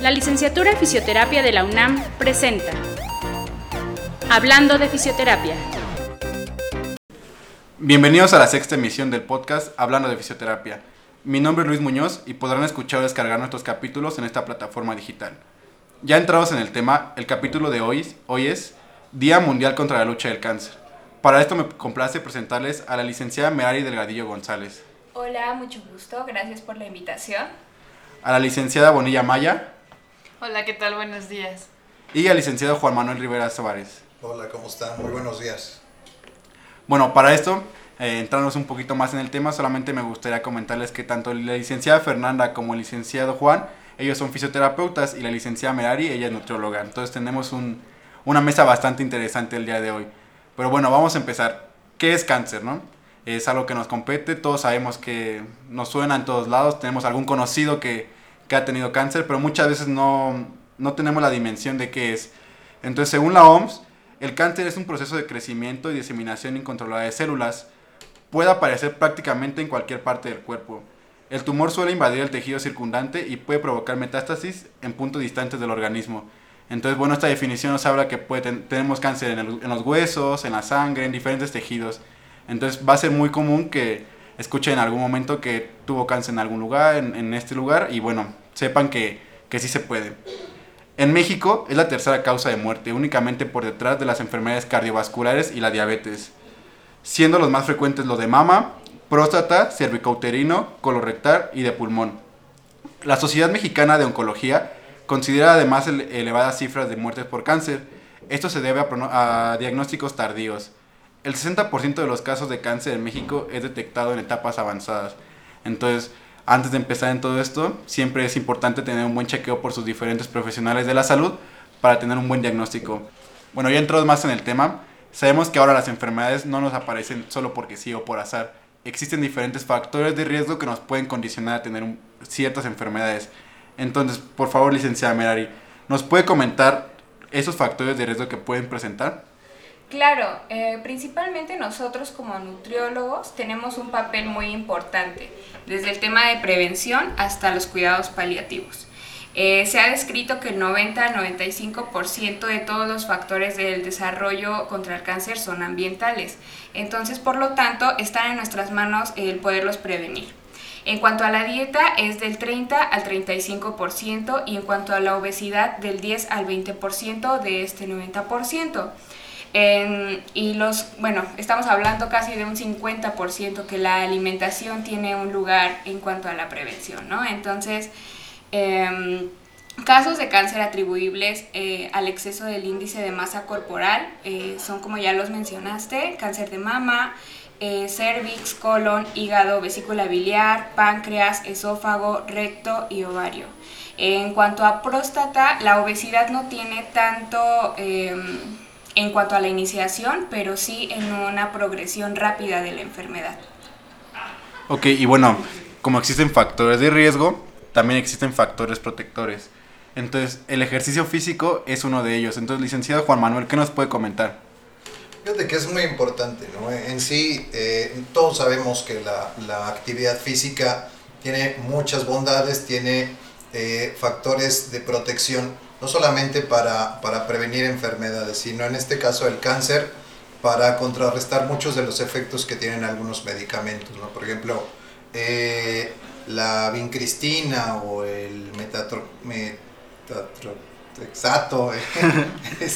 La licenciatura en fisioterapia de la UNAM presenta Hablando de fisioterapia. Bienvenidos a la sexta emisión del podcast Hablando de fisioterapia. Mi nombre es Luis Muñoz y podrán escuchar o descargar nuestros capítulos en esta plataforma digital. Ya entrados en el tema, el capítulo de hoy, hoy es Día Mundial contra la Lucha del Cáncer. Para esto me complace presentarles a la licenciada Merari Delgadillo González. Hola, mucho gusto, gracias por la invitación. A la licenciada Bonilla Maya. Hola, ¿qué tal? Buenos días. Y al licenciado Juan Manuel Rivera Suárez. Hola, ¿cómo están? Muy buenos días. Bueno, para esto, eh, entrarnos un poquito más en el tema, solamente me gustaría comentarles que tanto la licenciada Fernanda como el licenciado Juan, ellos son fisioterapeutas y la licenciada Merari, ella es nutrióloga. Entonces tenemos un, una mesa bastante interesante el día de hoy. Pero bueno, vamos a empezar. ¿Qué es cáncer, no? es algo que nos compete, todos sabemos que nos suena en todos lados, tenemos algún conocido que, que ha tenido cáncer, pero muchas veces no, no, tenemos la dimensión de qué es. Entonces, según la OMS, el cáncer es un proceso de crecimiento y diseminación incontrolada de células. Puede aparecer prácticamente en cualquier parte del cuerpo. El tumor suele invadir el tejido circundante y puede provocar metástasis en puntos distantes del organismo. Entonces, bueno, esta definición nos habla que tenemos cáncer en, en los huesos, en la sangre, en diferentes tejidos. Entonces va a ser muy común que escuchen en algún momento que tuvo cáncer en algún lugar, en, este lugar, y bueno, sepan que, que sí se puede. En México es la tercera causa de muerte, únicamente por detrás de las enfermedades cardiovasculares y la diabetes, siendo los más frecuentes los de mama, próstata, cervicouterino, colorectal y de pulmón. La Sociedad Mexicana de Oncología considera además elevadas cifras de muertes por cáncer. Esto se debe a diagnósticos tardíos. El 60% de los casos de cáncer en México es detectado en etapas avanzadas. Entonces, antes de empezar en todo esto, siempre es importante tener un buen chequeo por sus diferentes profesionales de la salud para tener un buen diagnóstico. Bueno, ya entramos más en el tema. Sabemos que ahora las enfermedades no nos aparecen solo porque sí o por azar. Existen diferentes factores de riesgo que nos pueden condicionar a tener ciertas enfermedades. Entonces, por favor, licenciada Merari, ¿nos puede comentar esos factores de riesgo que pueden presentar? Claro, eh, principalmente nosotros como nutriólogos tenemos un papel muy importante, desde el tema de prevención hasta los cuidados paliativos. Eh, se ha descrito que el 90-95% de todos los factores del desarrollo contra el cáncer son ambientales. Entonces, por lo tanto, está en nuestras manos el poderlos prevenir. En cuanto a la dieta, es del 30 al 35% y en cuanto a la obesidad, del 10 al 20% de este 90% y los, bueno, estamos hablando casi de un 50% que la alimentación tiene un lugar en cuanto a la prevención, ¿no? Entonces, em, casos de cáncer atribuibles eh, al exceso del índice de masa corporal eh, son, como ya los mencionaste, cáncer de mama, eh, cervix, colon, hígado, vesícula biliar, páncreas, esófago, recto y ovario. En cuanto a próstata, la obesidad no tiene tanto em, en cuanto a la iniciación, pero sí en una progresión rápida de la enfermedad. Ok, y bueno, como existen factores de riesgo, también existen factores protectores. Entonces, el ejercicio físico es uno de ellos. Entonces, licenciado Juan Manuel, ¿qué nos puede comentar? Fíjate que es muy importante, ¿no? En sí, eh, todos sabemos que la, la, actividad física tiene muchas bondades, tiene eh, factores de protección no solamente para, prevenir enfermedades, sino en este caso el cáncer, para contrarrestar muchos de los efectos que tienen algunos medicamentos, ¿no? Por ejemplo, eh, la vincristina o el metatrexato, eh,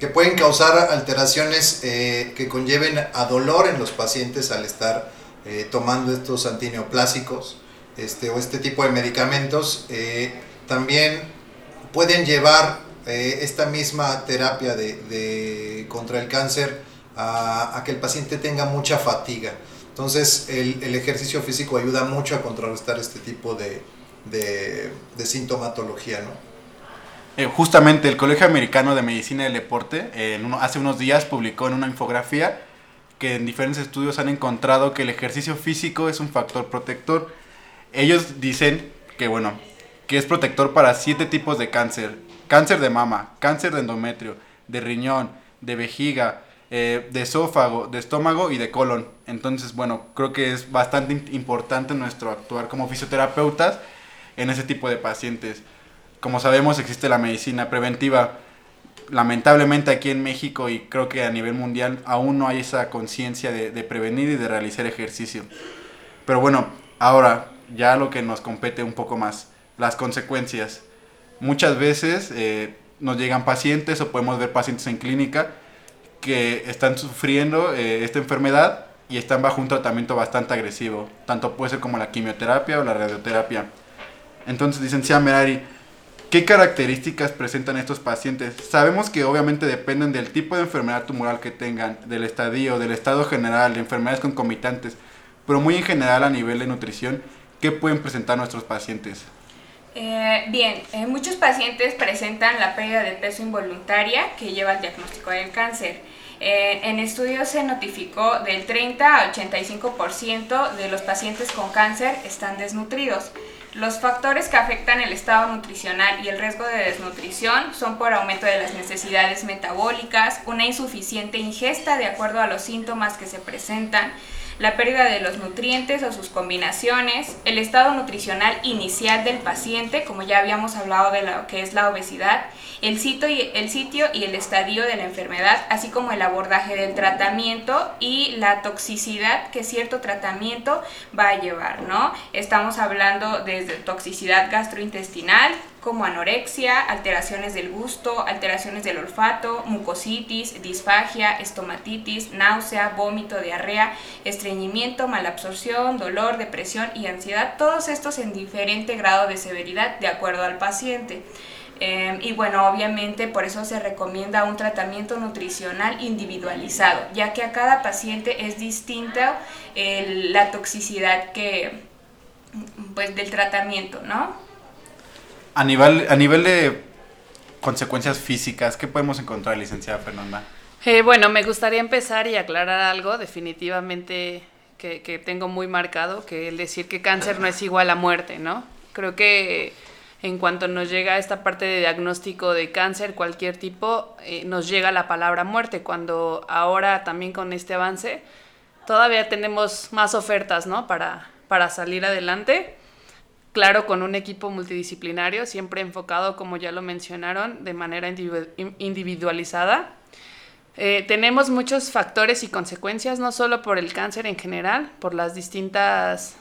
que pueden causar alteraciones eh, que conlleven a dolor en los pacientes al estar tomando estos antineoplásicos este, o este tipo de medicamentos. también pueden llevar eh, esta misma terapia de, contra el cáncer a, que el paciente tenga mucha fatiga. Entonces el, ejercicio físico ayuda mucho a contrarrestar este tipo de, sintomatología. ¿no? Eh, justamente el Colegio Americano de Medicina del Deporte hace unos días publicó en una infografía que en diferentes estudios han encontrado que el ejercicio físico es un factor protector. Ellos dicen que, bueno, que es protector para siete tipos de cáncer. Cáncer de mama, cáncer de endometrio, de riñón, de vejiga, eh, de esófago, de estómago y de colon. Entonces, bueno, creo que es bastante importante nuestro actuar como fisioterapeutas en ese tipo de pacientes. como sabemos existe la medicina preventiva. Lamentablemente aquí en México y creo que a nivel mundial aún no hay esa conciencia de, de prevenir y de realizar ejercicio. Pero bueno, ahora ya lo que nos compete un poco más, las consecuencias. Muchas veces eh, nos llegan pacientes o podemos ver pacientes en clínica que están sufriendo eh, esta enfermedad y están bajo un tratamiento bastante agresivo, tanto puede ser como la quimioterapia o la radioterapia. Entonces, licenciada Merari, ¿qué características presentan estos pacientes? Sabemos que obviamente dependen del tipo de enfermedad tumoral que tengan, del estadio, del estado general, de enfermedades concomitantes, pero muy en general a nivel de nutrición, ¿qué pueden presentar nuestros pacientes? Eh, bien, eh, muchos pacientes presentan la pérdida de peso involuntaria que lleva al diagnóstico del cáncer. Eh, en estudios se notificó del 30 a 85% de los pacientes con cáncer están desnutridos. Los factores que afectan el estado nutricional y el riesgo de desnutrición son por aumento de las necesidades metabólicas, una insuficiente ingesta de acuerdo a los síntomas que se presentan, la pérdida de los nutrientes o sus combinaciones, el estado nutricional inicial del paciente, como ya habíamos hablado de lo que es la obesidad, el sitio, y, el sitio y el estadio de la enfermedad, así como el abordaje del tratamiento y la toxicidad que cierto tratamiento va a llevar, ¿no? Estamos hablando desde toxicidad gastrointestinal, como anorexia, alteraciones del gusto, alteraciones del olfato, mucositis, disfagia, estomatitis, náusea, vómito, diarrea, estreñimiento, malabsorción, dolor, depresión y ansiedad, todos estos en diferente grado de severidad de acuerdo al paciente. Em, y bueno, obviamente por eso se recomienda un tratamiento nutricional individualizado, ya que a cada paciente es distinta la toxicidad que, pues, del tratamiento, ¿no? A nivel, a nivel de consecuencias físicas, ¿qué podemos encontrar, licenciada Fernanda? Eh, bueno, me gustaría empezar y aclarar algo definitivamente que, que, tengo muy marcado, que el decir que cáncer no es igual a muerte, ¿no? Creo que en cuanto nos llega esta parte de diagnóstico de cáncer, cualquier tipo, eh, nos llega la palabra muerte, cuando ahora también con este avance todavía tenemos más ofertas, ¿no? Para, para salir adelante claro, con un equipo multidisciplinario, siempre enfocado, como ya lo mencionaron, de manera individualizada. Eh, tenemos muchos factores y consecuencias, no solo por el cáncer en general, por las distintas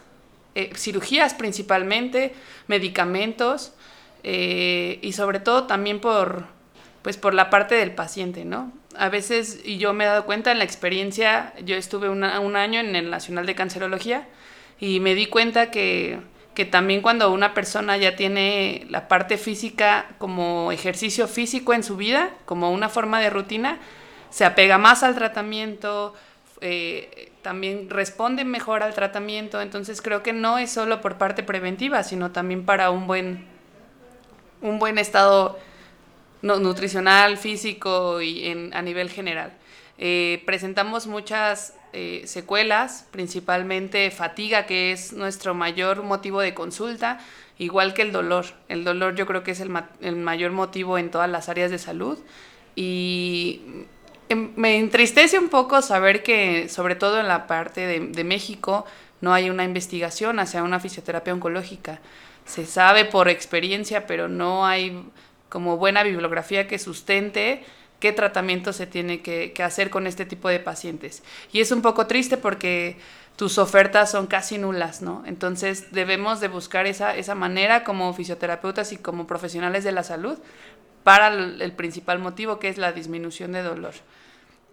eh, cirugías principalmente, medicamentos eh, y sobre todo también por, pues por la parte del paciente, ¿no? A veces, y yo me he dado cuenta en la experiencia, yo estuve un año en el Nacional de Cancerología y me di cuenta que que también cuando una persona ya tiene la parte física como ejercicio físico en su vida, como una forma de rutina, se apega más al tratamiento, eh, también responde mejor al tratamiento, entonces creo que no es solo por parte preventiva, sino también para un buen, un buen estado nutricional, físico y en, a nivel general. Eh, presentamos muchas eh, secuelas, principalmente fatiga, que es nuestro mayor motivo de consulta, igual que el dolor. El dolor yo creo que es el, mayor motivo en todas las áreas de salud y em, me entristece un poco saber que, sobre todo en la parte de, de México, no hay una investigación hacia una fisioterapia oncológica. Se sabe por experiencia, pero no hay como buena bibliografía que sustente qué tratamiento se tiene que, hacer con este tipo de pacientes. Y es un poco triste porque tus ofertas son casi nulas, ¿no? Entonces debemos de buscar esa, esa manera como fisioterapeutas y como profesionales de la salud para el, principal motivo que es la disminución de dolor.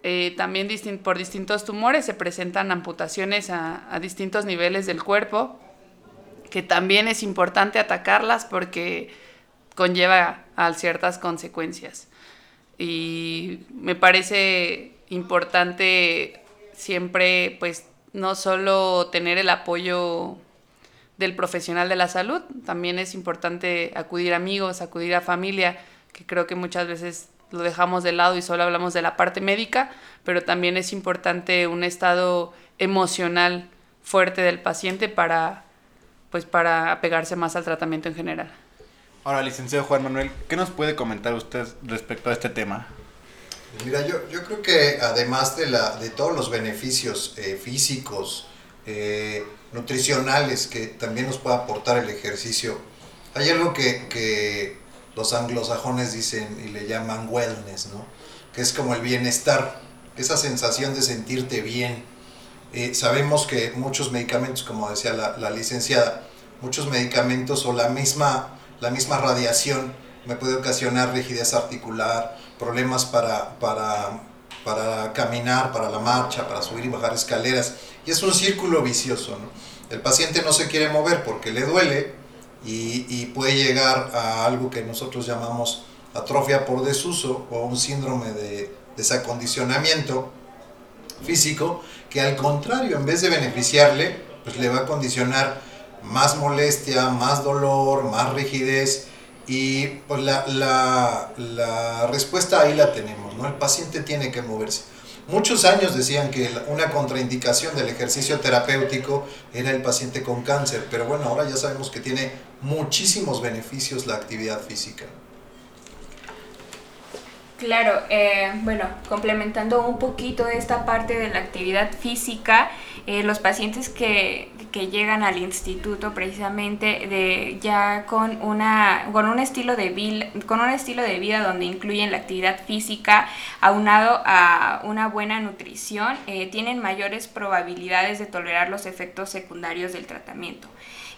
Eh, también por distintos tumores se presentan amputaciones a, a distintos niveles del cuerpo, que también es importante atacarlas porque conlleva a ciertas consecuencias y me parece importante siempre pues no solo tener el apoyo del profesional de la salud, también es importante acudir a amigos, acudir a familia, que creo que muchas veces lo dejamos de lado y solo hablamos de la parte médica, pero también es importante un estado emocional fuerte del paciente para pues para apegarse más al tratamiento en general. Ahora, licenciado Juan Manuel, ¿qué nos puede comentar usted respecto a este tema? Mira, yo, yo creo que además de, la, de todos los beneficios eh, físicos, eh, nutricionales que también nos puede aportar el ejercicio, hay algo que, que, los anglosajones dicen y le llaman wellness, ¿no? que es como el bienestar, esa sensación de sentirte bien. Eh, sabemos que muchos medicamentos, como decía la, la, licenciada, muchos medicamentos o la misma, la misma radiación me puede ocasionar rigidez articular, problemas para, para, para caminar, para la marcha, para subir y bajar escaleras. Y es un círculo vicioso. ¿no? El paciente no se quiere mover porque le duele, y, puede llegar a algo que nosotros llamamos atrofia por desuso o un síndrome de desacondicionamiento físico que al contrario, en vez de beneficiarle, pues le va a condicionar más molestia, más dolor, más rigidez y pues la, la, la respuesta ahí la tenemos, ¿no? El paciente tiene que moverse. Muchos años decían que una contraindicación del ejercicio terapéutico era el paciente con cáncer, pero bueno, ahora ya sabemos que tiene muchísimos beneficios la actividad física. Claro, eh, bueno, complementando un poquito esta parte de la actividad física, eh, los pacientes que, que, llegan al instituto precisamente de ya con una con un estilo de vida, con un estilo de vida donde incluyen la actividad física aunado a una buena nutrición, eh, tienen mayores probabilidades de tolerar los efectos secundarios del tratamiento.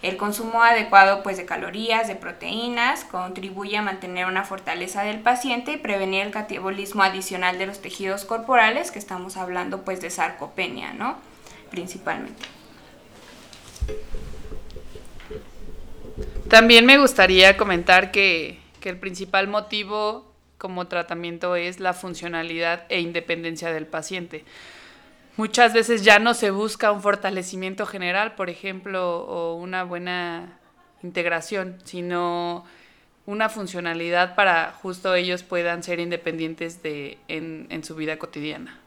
El consumo adecuado pues, de calorías, de proteínas, contribuye a mantener una fortaleza del paciente y prevenir el catabolismo adicional de los tejidos corporales, que estamos hablando pues, de sarcopenia, ¿no? Principalmente. También me gustaría comentar que, que el principal motivo como tratamiento es la funcionalidad e independencia del paciente muchas veces ya no se busca un fortalecimiento general, por ejemplo, o una buena integración, sino una funcionalidad para justo ellos puedan ser independientes de, en, en su vida cotidiana.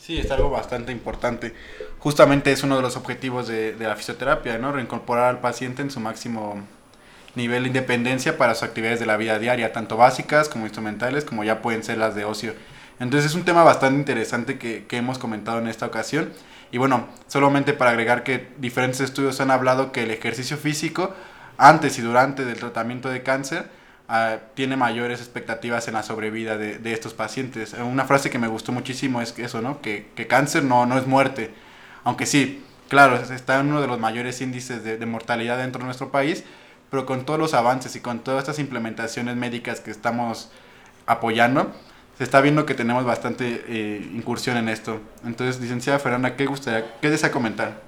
Sí, es algo bastante importante. Justamente es uno de los objetivos de, de, la fisioterapia, ¿no? Reincorporar al paciente en su máximo nivel de independencia para sus actividades de la vida diaria, tanto básicas como instrumentales, como ya pueden ser las de ocio. Entonces es un tema bastante interesante que, que, hemos comentado en esta ocasión. Y bueno, solamente para agregar que diferentes estudios han hablado que el ejercicio físico antes y durante del tratamiento de cáncer uh, tiene mayores expectativas en la sobrevida de, de, estos pacientes. Una frase que me gustó muchísimo es que eso, ¿no? Que, que cáncer no, no es muerte. Aunque sí, claro, está en uno de los mayores índices de, de mortalidad dentro de nuestro país, pero con todos los avances y con todas estas implementaciones médicas que estamos apoyando, se está viendo que tenemos bastante eh, incursión en esto. Entonces, licenciada Fernanda, ¿qué, gustaría, ¿qué desea comentar?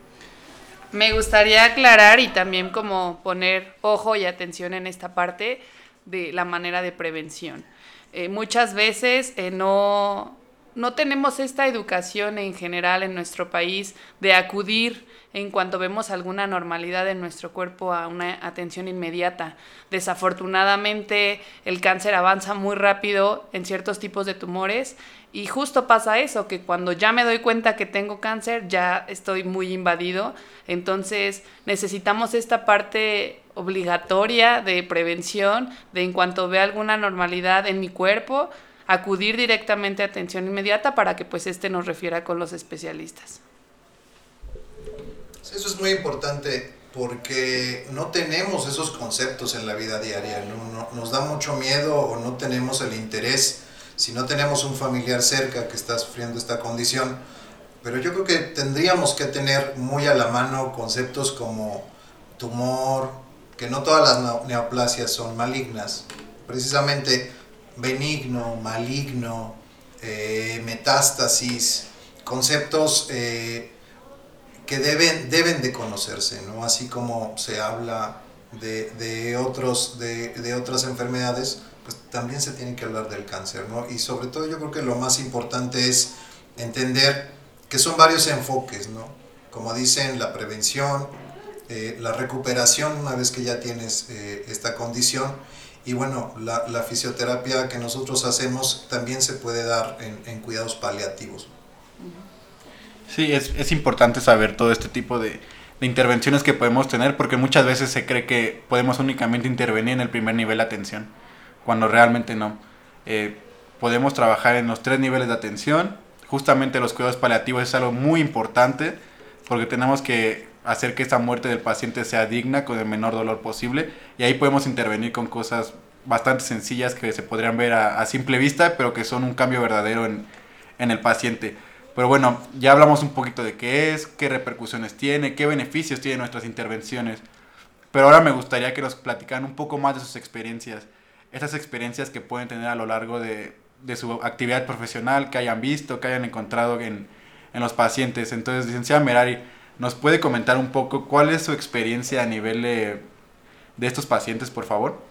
Me gustaría aclarar y también como poner ojo y atención en esta parte de la manera de prevención. Eh, muchas veces eh, no, no tenemos esta educación en general en nuestro país de acudir en cuanto vemos alguna normalidad en nuestro cuerpo a una atención inmediata. Desafortunadamente el cáncer avanza muy rápido en ciertos tipos de tumores y justo pasa eso, que cuando ya me doy cuenta que tengo cáncer ya estoy muy invadido. Entonces necesitamos esta parte obligatoria de prevención, de en cuanto vea alguna normalidad en mi cuerpo, acudir directamente a atención inmediata para que pues este nos refiera con los especialistas. Eso es muy importante porque no tenemos esos conceptos en la vida diaria, ¿no? No, nos da mucho miedo o no tenemos el interés si no tenemos un familiar cerca que está sufriendo esta condición, pero yo creo que tendríamos que tener muy a la mano conceptos como tumor, que no todas las neoplasias son malignas, precisamente benigno, maligno, eh, metástasis, conceptos eh, que deben, deben de conocerse, ¿no? Así como se habla de, de otros, de, de, otras enfermedades, pues también se tiene que hablar del cáncer, ¿no? Y sobre todo yo creo que lo más importante es entender que son varios enfoques, ¿no? Como dicen, la prevención, eh, la recuperación una vez que ya tienes eh, esta condición, y bueno, la, fisioterapia que nosotros hacemos también se puede dar en, cuidados paliativos. Sí, es, es importante saber todo este tipo de, de, intervenciones que podemos tener porque muchas veces se cree que podemos únicamente intervenir en el primer nivel de atención, cuando realmente no. Eh, podemos trabajar en los tres niveles de atención. Justamente los cuidados paliativos es algo muy importante porque tenemos que hacer que esta muerte del paciente sea digna con el menor dolor posible y ahí podemos intervenir con cosas bastante sencillas que se podrían ver a, simple vista, pero que son un cambio verdadero en, en el paciente. Pero bueno, ya hablamos un poquito de qué es, qué repercusiones tiene, qué beneficios tienen nuestras intervenciones. Pero ahora me gustaría que nos platicaran un poco más de sus experiencias. Esas experiencias que pueden tener a lo largo de, de su actividad profesional, que hayan visto, que hayan encontrado en, en los pacientes. Entonces, licenciada Merari, ¿nos puede comentar un poco cuál es su experiencia a nivel de, estos pacientes, por favor?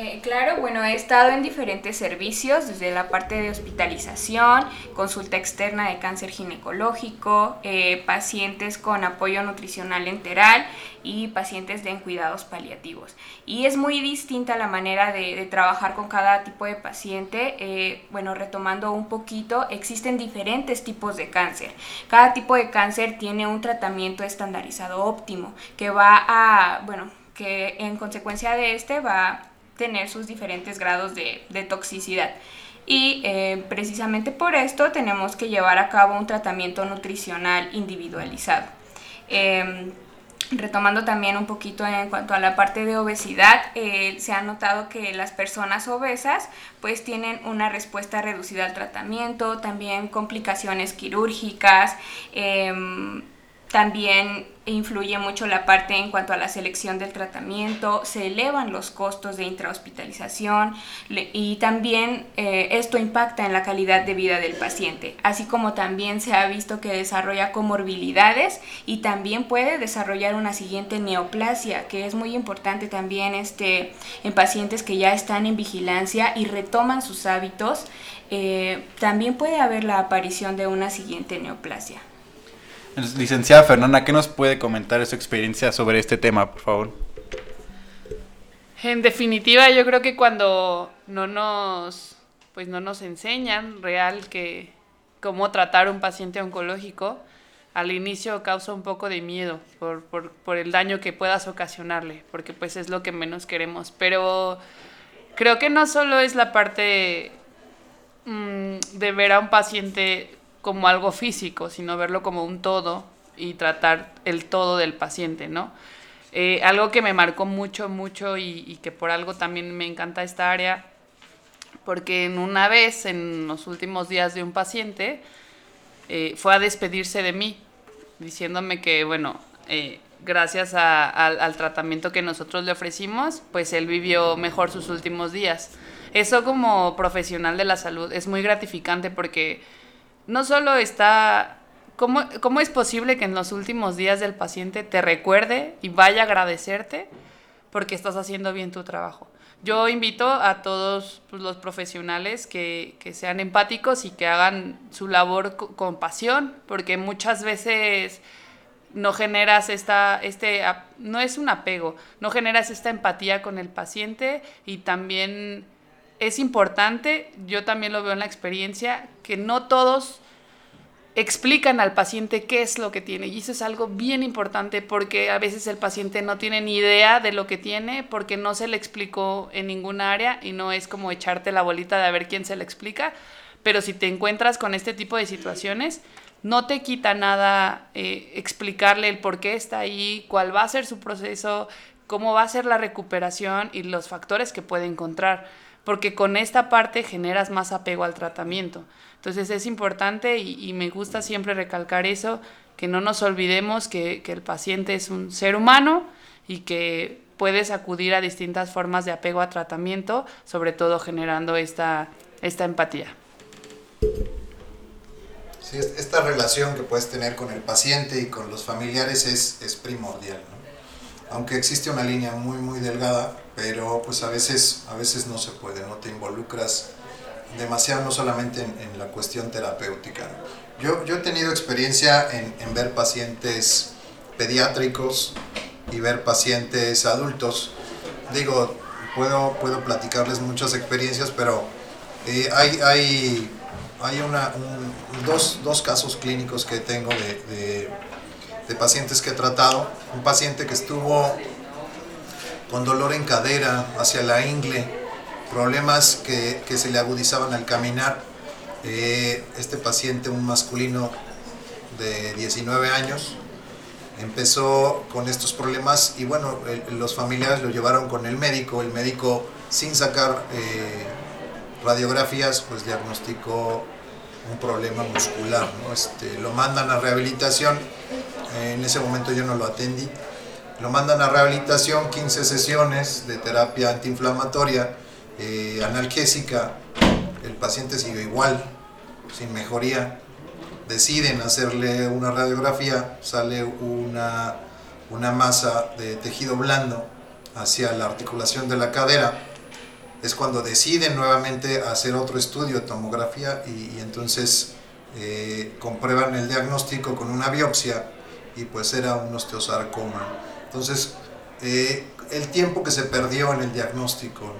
Eh, claro, bueno, he estado en diferentes servicios, desde la parte de hospitalización, consulta externa de cáncer ginecológico, eh, pacientes con apoyo nutricional enteral y pacientes de en cuidados paliativos. Y es muy distinta la manera de, trabajar con cada tipo de paciente. Eh, bueno, retomando un poquito, existen diferentes tipos de cáncer. Cada tipo de cáncer tiene un tratamiento estandarizado óptimo que va a, bueno, que en consecuencia de este va tener sus diferentes grados de, toxicidad. Y eh, precisamente por esto tenemos que llevar a cabo un tratamiento nutricional individualizado. Em, retomando también un poquito en cuanto a la parte de obesidad, eh, se ha notado que las personas obesas pues tienen una respuesta reducida al tratamiento, también complicaciones quirúrgicas, em, también influye mucho la parte en cuanto a la selección del tratamiento, se elevan los costos de intrahospitalización y también eh, esto impacta en la calidad de vida del paciente, así como también se ha visto que desarrolla comorbilidades y también puede desarrollar una siguiente neoplasia, que es muy importante también este, en pacientes que ya están en vigilancia y retoman sus hábitos, eh, también puede haber la aparición de una siguiente neoplasia. Licenciada Fernanda, ¿qué nos puede comentar su experiencia sobre este tema, por favor? En definitiva, yo creo que cuando no nos, pues no nos enseñan real que cómo tratar un paciente oncológico, al inicio causa un poco de miedo por, por, por el daño que puedas ocasionarle, porque pues es lo que menos queremos. Pero creo que no solo es la parte mm, de ver a un paciente como algo físico, sino verlo como un todo y tratar el todo del paciente, ¿no? Eh, algo que me marcó mucho, mucho y, que por algo también me encanta esta área, porque en una vez, en los últimos días de un paciente, eh, fue a despedirse de mí, diciéndome que, bueno, eh, gracias al tratamiento que nosotros le ofrecimos, pues él vivió mejor sus últimos días. Eso como profesional de la salud es muy gratificante porque no solo está... ¿Cómo, ¿Cómo es posible que en los últimos días del paciente te recuerde y vaya a agradecerte porque estás haciendo bien tu trabajo? Yo invito a todos pues, los profesionales que, que, sean empáticos y que hagan su labor con pasión, porque muchas veces no generas esta, este, no es un apego, no generas esta empatía con el paciente y también es importante, yo también lo veo en la experiencia, que no todos explican al paciente qué es lo que tiene. Y eso es algo bien importante porque a veces el paciente no tiene ni idea de lo que tiene porque no se le explicó en ninguna área y no es como echarte la bolita de a ver quién se le explica. Pero si te encuentras con este tipo de situaciones, no te quita nada eh, explicarle el por qué está ahí, cuál va a ser su proceso, cómo va a ser la recuperación y los factores que puede encontrar porque con esta parte generas más apego al tratamiento. Entonces es importante y, me gusta siempre recalcar eso, que no nos olvidemos que, el paciente es un ser humano y que puedes acudir a distintas formas de apego a tratamiento, sobre todo generando esta, empatía. Sí, esta relación que puedes tener con el paciente y con los familiares es, es primordial. ¿no? Aunque existe una línea muy muy delgada, pero pues a veces, a veces no se puede, no te involucras demasiado no solamente en, la cuestión terapéutica. Yo, yo he tenido experiencia en, en, ver pacientes pediátricos y ver pacientes adultos. Digo, puedo, puedo platicarles muchas experiencias, pero eh, hay, hay, hay una, dos, dos, casos clínicos que tengo de, de de pacientes que he tratado. Un paciente que estuvo con dolor en cadera, hacia la ingle, problemas que, se le agudizaban al caminar. Eh, este paciente, un masculino de 19 años, empezó con estos problemas y bueno, los familiares lo llevaron con el médico, el médico sin sacar eh, radiografías pues diagnosticó un problema muscular, este, lo mandan a rehabilitación, en ese momento yo no lo atendí, lo mandan a rehabilitación, 15 sesiones de terapia antiinflamatoria, eh, analgésica, el paciente sigue igual, sin mejoría, deciden hacerle una radiografía, sale una, una masa de tejido blando hacia la articulación de la cadera, es cuando deciden nuevamente hacer otro estudio tomografía y, entonces eh, comprueban el diagnóstico con una biopsia y pues era un osteosarcoma. Entonces, eh, el tiempo que se perdió en el diagnóstico,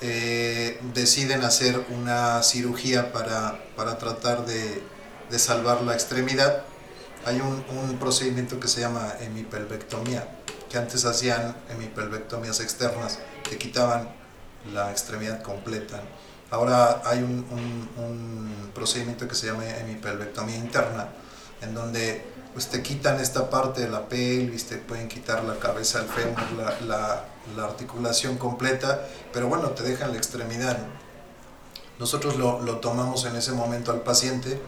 eh, deciden hacer una cirugía para, para tratar de, de, salvar la extremidad. Hay un, procedimiento que se llama hemipelvectomía, que antes hacían hemipelvectomías externas, que quitaban la extremidad completa. Ahora hay un, un, procedimiento que se llama hemipelvectomía interna, en donde pues, te quitan esta parte de la pelvis, te pueden quitar la cabeza, el fémur, la, la, la articulación completa, pero bueno, te dejan la extremidad. Nosotros lo, lo tomamos en ese momento al paciente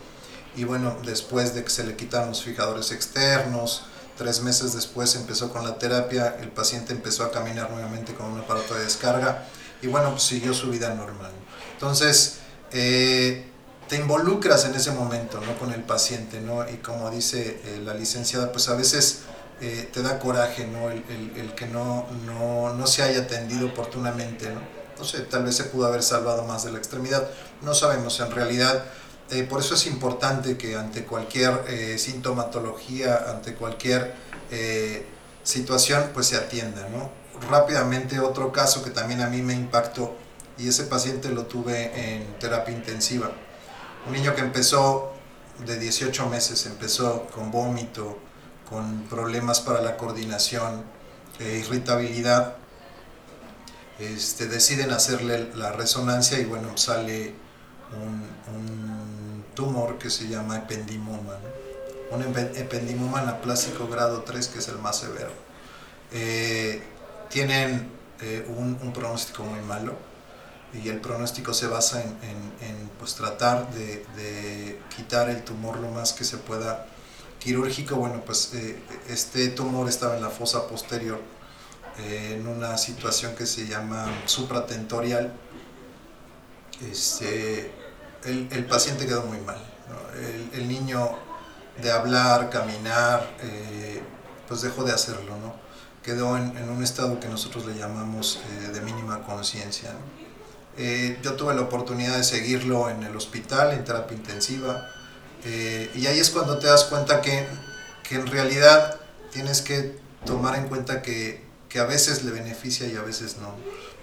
y bueno, después de que se le quitaron los fijadores externos, tres meses después empezó con la terapia, el paciente empezó a caminar nuevamente con un aparato de descarga y bueno, siguió su vida normal. Entonces, eh, te involucras en ese momento, ¿no? Con el paciente, ¿no? Y como dice eh, la licenciada, pues a veces eh, te da coraje, ¿no? El, que no, no, no, se haya atendido oportunamente, ¿no? Sé, tal vez se pudo haber salvado más de la extremidad, no sabemos en realidad. por eso es importante que ante cualquier sintomatología, ante cualquier situación, pues se atienda, ¿no? rápidamente otro caso que también a mí me impactó y ese paciente lo tuve en terapia intensiva. Un niño que empezó de 18 meses, empezó con vómito, con problemas para la coordinación, eh, irritabilidad. Este, deciden hacerle la resonancia y bueno, sale un, tumor que se llama ependimoma. Un ependimoma anaplásico grado 3 que es el más severo. Eh, tienen eh, un, pronóstico muy malo y el pronóstico se basa en, pues, tratar de, quitar el tumor lo más que se pueda quirúrgico. Bueno, pues eh, este tumor estaba en la fosa posterior eh, en una situación que se llama supratentorial. Este, el, paciente quedó muy mal. El, niño de hablar, caminar, pues dejó de hacerlo, ¿no? quedó en, un estado que nosotros le llamamos eh, de mínima conciencia. Eh, yo tuve la oportunidad de seguirlo en el hospital, en terapia intensiva, eh, y ahí es cuando te das cuenta que, que, en realidad tienes que tomar en cuenta que, que, a veces le beneficia y a veces no.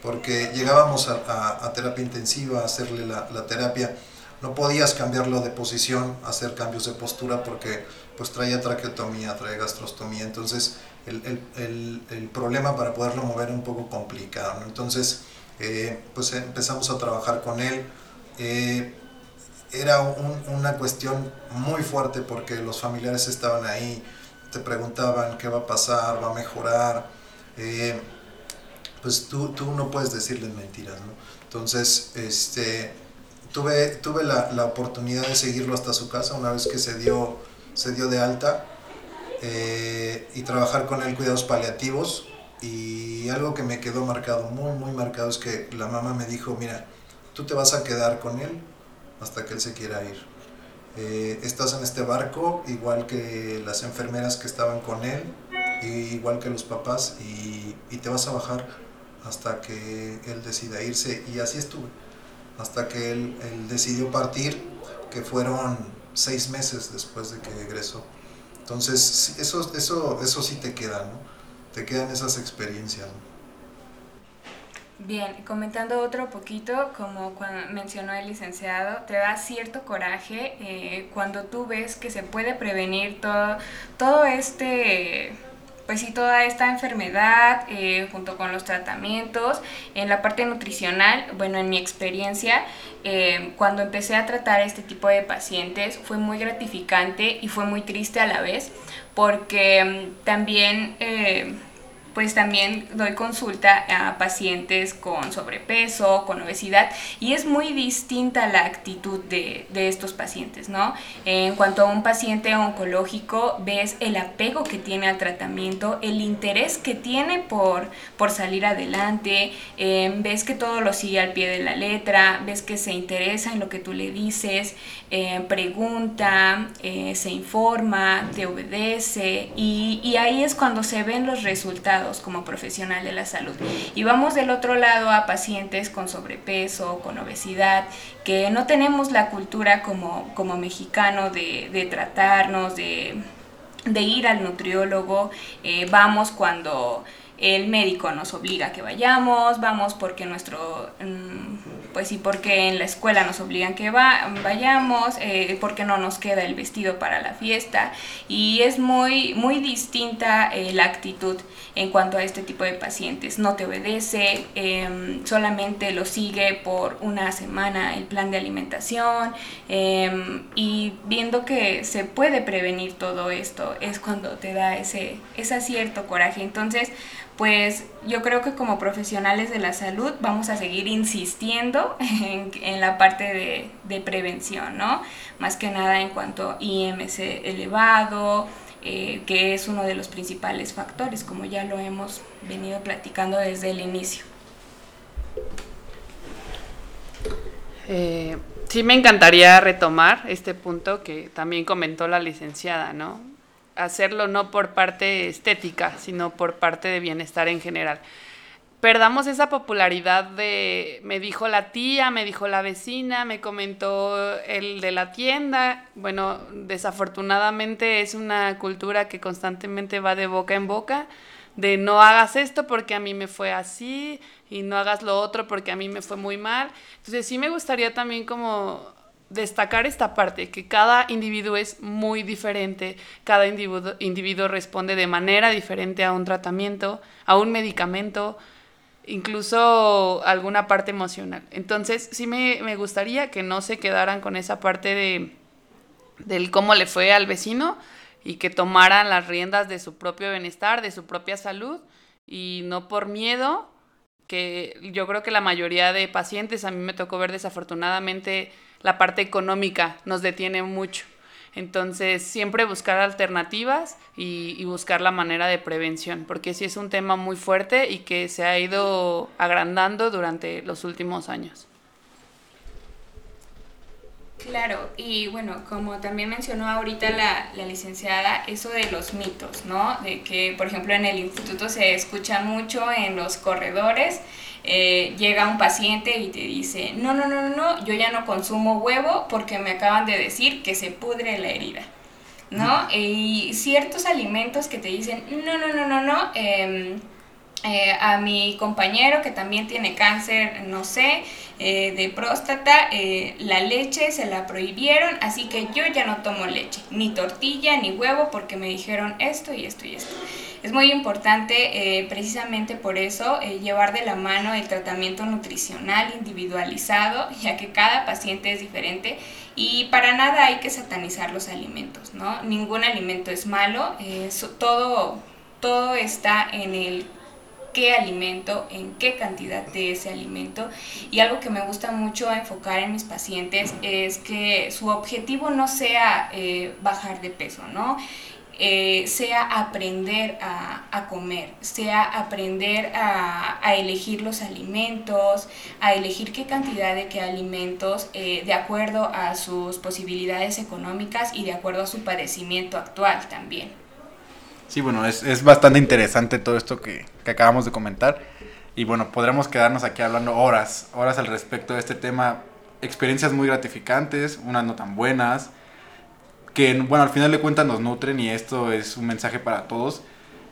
Porque llegábamos a, a, terapia intensiva, a hacerle la, la terapia, no podías cambiarlo de posición, hacer cambios de postura porque pues traía traqueotomía, traía gastrostomía, entonces el, problema para poderlo mover un poco complicado. Entonces, eh, pues empezamos a trabajar con él. Eh, era una cuestión muy fuerte porque los familiares estaban ahí, te preguntaban qué va a pasar, va a mejorar. Eh, pues tú, tú, no puedes decirles mentiras, Entonces, este, tuve, tuve la, la, oportunidad de seguirlo hasta su casa una vez que se dio, se dio de alta eh, y trabajar con él cuidados paliativos. Y algo que me quedó marcado, muy, muy marcado, es que la mamá me dijo, mira, tú te vas a quedar con él hasta que él se quiera ir. Eh, estás en este barco, igual que las enfermeras que estaban con él, igual que los papás, y, y te vas a bajar hasta que él decida irse. Y así estuve, hasta que él, él decidió partir, que fueron seis meses después de que egresó. Entonces, eso, eso, eso sí te queda, ¿no? Te quedan esas experiencias. Bien, comentando otro poquito, como mencionó el licenciado, te da cierto coraje eh, cuando tú ves que se puede prevenir todo, todo este pues sí, toda esta enfermedad eh, junto con los tratamientos. En la parte nutricional, bueno, en mi experiencia, eh, cuando empecé a tratar este tipo de pacientes fue muy gratificante y fue muy triste a la vez porque mm, también eh, pues también doy consulta a pacientes con sobrepeso, con obesidad, y es muy distinta la actitud de, estos pacientes, ¿no? En cuanto a un paciente oncológico, ves el apego que tiene al tratamiento, el interés que tiene por, por salir adelante, eh, ves que todo lo sigue al pie de la letra, ves que se interesa en lo que tú le dices, eh, pregunta, eh, se informa, te obedece, y, ahí es cuando se ven los resultados como profesional de la salud. Y vamos del otro lado a pacientes con sobrepeso, con obesidad, que no tenemos la cultura como, como mexicano de, tratarnos, de, ir al nutriólogo. Eh, vamos cuando el médico nos obliga a que vayamos, vamos porque nuestro, mm, pues sí, porque en la escuela nos obligan que va, vayamos, eh, porque no nos queda el vestido para la fiesta y es muy, muy distinta eh, la actitud en cuanto a este tipo de pacientes. No te obedece, em, solamente lo sigue por una semana el plan de alimentación em, y viendo que se puede prevenir todo esto es cuando te da ese, ese cierto coraje. Entonces, pues yo creo que como profesionales de la salud vamos a seguir insistiendo en, la parte de, prevención, ¿no? Más que nada en cuanto a IMC elevado, eh, que es uno de los principales factores, como ya lo hemos venido platicando desde el inicio. Eh, sí me encantaría retomar este punto que también comentó la licenciada, ¿no? Hacerlo no por parte estética, sino por parte de bienestar en general. Perdamos esa popularidad de me dijo la tía, me dijo la vecina, me comentó el de la tienda. Bueno, desafortunadamente es una cultura que constantemente va de boca en boca, de no hagas esto porque a mí me fue así y no hagas lo otro porque a mí me fue muy mal. Entonces sí me gustaría también como destacar esta parte, que cada individuo es muy diferente, cada individuo, individuo, responde de manera diferente a un tratamiento, a un medicamento, incluso alguna parte emocional. Entonces, sí me, me gustaría que no se quedaran con esa parte de, del cómo le fue al vecino y que tomaran las riendas de su propio bienestar, de su propia salud y no por miedo, que yo creo que la mayoría de pacientes, a mí me tocó ver desafortunadamente, la parte económica nos detiene mucho. Entonces, siempre buscar alternativas y, buscar la manera de prevención, porque sí es un tema muy fuerte y que se ha ido agrandando durante los últimos años. Claro, y bueno, como también mencionó ahorita la, la, licenciada, eso de los mitos, ¿no? De que, por ejemplo, en el instituto se escucha mucho en los corredores eh, llega un paciente y te dice, no, no, no, no, yo ya no consumo huevo porque me acaban de decir que se pudre la herida. ¿No? Y ciertos alimentos que te dicen, no, no, no, no, no, em, eh, a mi compañero que también tiene cáncer, no sé, eh, de próstata, la leche se la prohibieron, así que yo ya no tomo leche, ni tortilla, ni huevo, porque me dijeron esto y esto y esto. Es muy importante, eh, precisamente por eso, eh, llevar de la mano el tratamiento nutricional individualizado, ya que cada paciente es diferente y para nada hay que satanizar los alimentos, ¿no? Ningún alimento es malo, todo, todo está en el qué alimento, en qué cantidad de ese alimento. Y algo que me gusta mucho enfocar en mis pacientes es que su objetivo no sea eh, bajar de peso, ¿no? Eh, sea aprender a, comer, sea aprender a, elegir los alimentos, a elegir qué cantidad de qué alimentos eh, de acuerdo a sus posibilidades económicas y de acuerdo a su padecimiento actual también. Sí, bueno, es, bastante interesante todo esto que, que acabamos de comentar. Y bueno, podremos quedarnos aquí hablando horas, horas al respecto de este tema. Experiencias muy gratificantes, unas no tan buenas, que bueno, al final de cuentas nos nutren y esto es un mensaje para todos.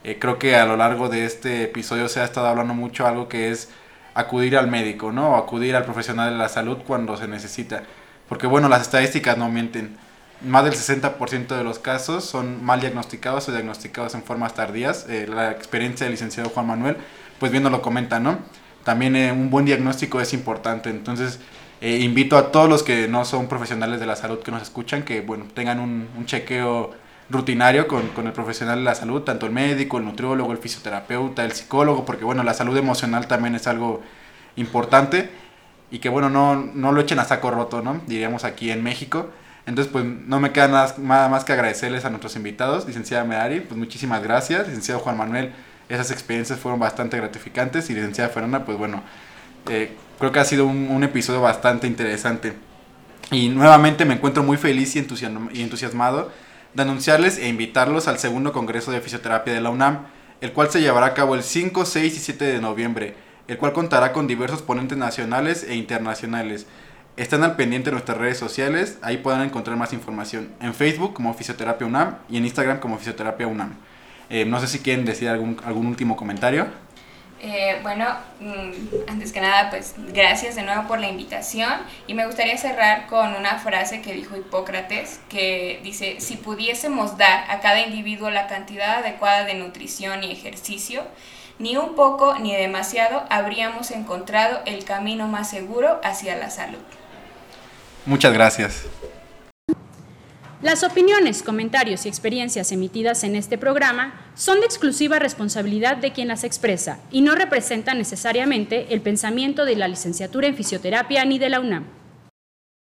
Eh, creo que a lo largo de este episodio se ha estado hablando mucho algo que es acudir al médico, ¿no? acudir al profesional de la salud cuando se necesita. Porque bueno, las estadísticas no mienten. más del 60% de los casos son mal diagnosticados o diagnosticados en formas tardías. Eh, la experiencia del licenciado Juan Manuel, pues bien lo comenta, ¿no? También eh, un buen diagnóstico es importante, entonces eh, invito a todos los que no son profesionales de la salud que nos escuchan que, bueno, tengan un, chequeo rutinario con, con, el profesional de la salud, tanto el médico, el nutriólogo, el fisioterapeuta, el psicólogo, porque bueno, la salud emocional también es algo importante y que bueno, no, no lo echen a saco roto, ¿no? Diríamos aquí en México. Entonces, pues no me queda nada, nada más que agradecerles a nuestros invitados, licenciada Medari, pues muchísimas gracias, licenciado Juan Manuel, esas experiencias fueron bastante gratificantes y licenciada Fernanda, pues bueno, eh, creo que ha sido un, un, episodio bastante interesante. Y nuevamente me encuentro muy feliz y, y entusiasmado de anunciarles e invitarlos al segundo Congreso de Fisioterapia de la UNAM, el cual se llevará a cabo el 5, 6 y 7 de noviembre, el cual contará con diversos ponentes nacionales e internacionales. Están al pendiente de nuestras redes sociales, ahí podrán encontrar más información. En Facebook como Fisioterapia UNAM y en Instagram como Fisioterapia UNAM. Eh, no sé si quieren decir algún, algún último comentario. Eh, bueno, mm, antes que nada, pues gracias de nuevo por la invitación y me gustaría cerrar con una frase que dijo Hipócrates, que dice, si pudiésemos dar a cada individuo la cantidad adecuada de nutrición y ejercicio, ni un poco ni demasiado habríamos encontrado el camino más seguro hacia la salud. Muchas gracias. Las opiniones, comentarios y experiencias emitidas en este programa son de exclusiva responsabilidad de quien las expresa y no representan necesariamente el pensamiento de la licenciatura en fisioterapia ni de la UNAM.